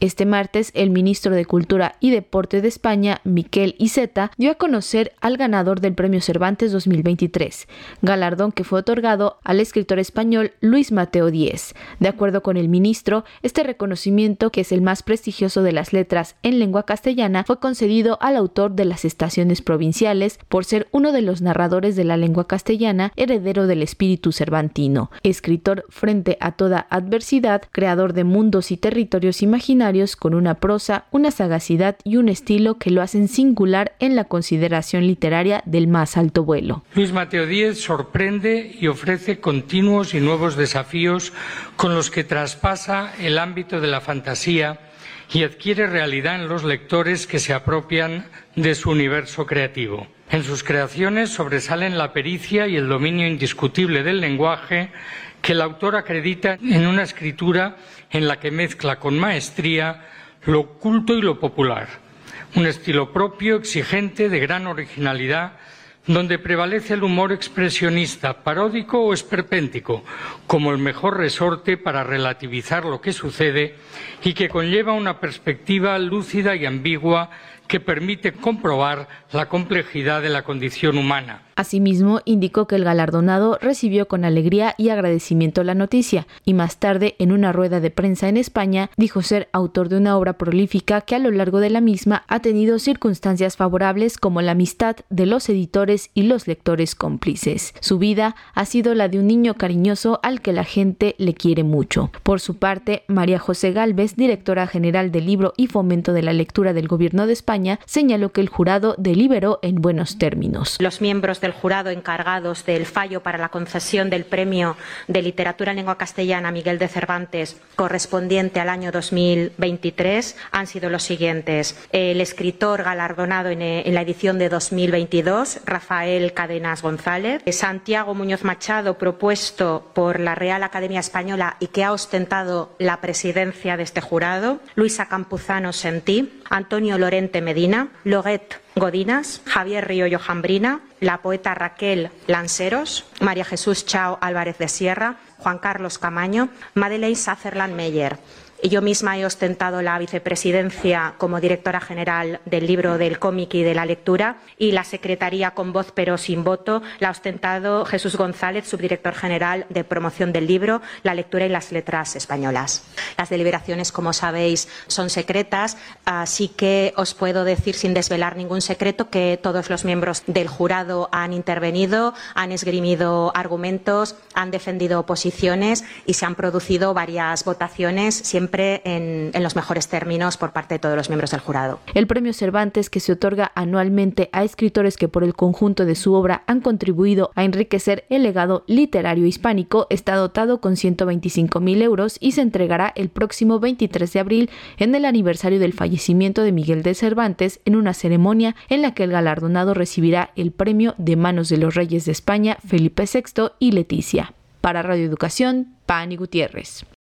Este martes, el ministro de Cultura y Deporte de España, Miquel Iceta, dio a conocer al ganador del Premio Cervantes 2023, galardón que fue otorgado al escritor español Luis Mateo Díez. De acuerdo con el ministro, este reconocimiento, que es el más prestigioso de las letras en lengua castellana, fue concedido al autor de las estaciones provinciales por ser uno de los narradores de la lengua castellana, heredero del espíritu cervantino, escritor frente a toda adversidad, creador de mundos y territorios imaginarios, con una prosa, una sagacidad y un estilo que lo hacen singular en la consideración literaria del más alto vuelo. Luis Mateo Díez sorprende y ofrece continuos y nuevos desafíos con los que traspasa el ámbito de la fantasía y adquiere realidad en los lectores que se apropian de su universo creativo. En sus creaciones sobresalen la pericia y el dominio indiscutible del lenguaje que el autor acredita en una escritura en la que mezcla con maestría lo oculto y lo popular, un estilo propio, exigente, de gran originalidad, donde prevalece el humor expresionista, paródico o esperpéntico, como el mejor resorte para relativizar lo que sucede y que conlleva una perspectiva lúcida y ambigua que permite comprobar la complejidad de la condición humana. Asimismo, indicó que el galardonado recibió con alegría y agradecimiento la noticia, y más tarde, en una rueda de prensa en España, dijo ser autor de una obra prolífica que a lo largo de la misma ha tenido circunstancias favorables como la amistad de los editores y los lectores cómplices. Su vida ha sido la de un niño cariñoso al que la gente le quiere mucho. Por su parte, María José Galvez, directora general del libro y fomento de la lectura del Gobierno de España, señaló que el jurado deliberó en buenos términos. Los miembros del jurado encargados del fallo para la concesión del Premio de Literatura en Lengua Castellana Miguel de Cervantes correspondiente al año 2023 han sido los siguientes. El escritor galardonado en, en la edición de 2022, Rafael Cadenas González. Santiago Muñoz Machado, propuesto por la Real Academia Española y que ha ostentado la presidencia de este jurado. Luisa Campuzano Sentí. Antonio Lorente Medina. Loguet Godinas, Javier Río Jambrina, la poeta Raquel Lanceros, María Jesús Chao Álvarez de Sierra, Juan Carlos Camaño, Madeleine Sutherland Meyer. Yo misma he ostentado la vicepresidencia como directora general del libro del cómic y de la lectura y la secretaría con voz pero sin voto la ha ostentado Jesús González, subdirector general de promoción del libro, la lectura y las letras españolas. Las deliberaciones, como sabéis, son secretas, así que os puedo decir sin desvelar ningún secreto que todos los miembros del jurado han intervenido, han esgrimido argumentos, han defendido posiciones y se han producido varias votaciones en los mejores términos por parte de todos los miembros del jurado. El premio Cervantes, que se otorga anualmente a escritores que por el conjunto de su obra han contribuido a enriquecer el legado literario hispánico, está dotado con 125 mil euros y se entregará el próximo 23 de abril en el aniversario del fallecimiento de Miguel de Cervantes en una ceremonia en la que el galardonado recibirá el premio de manos de los reyes de España Felipe VI y Leticia. Para Radio Educación, Pani Gutiérrez.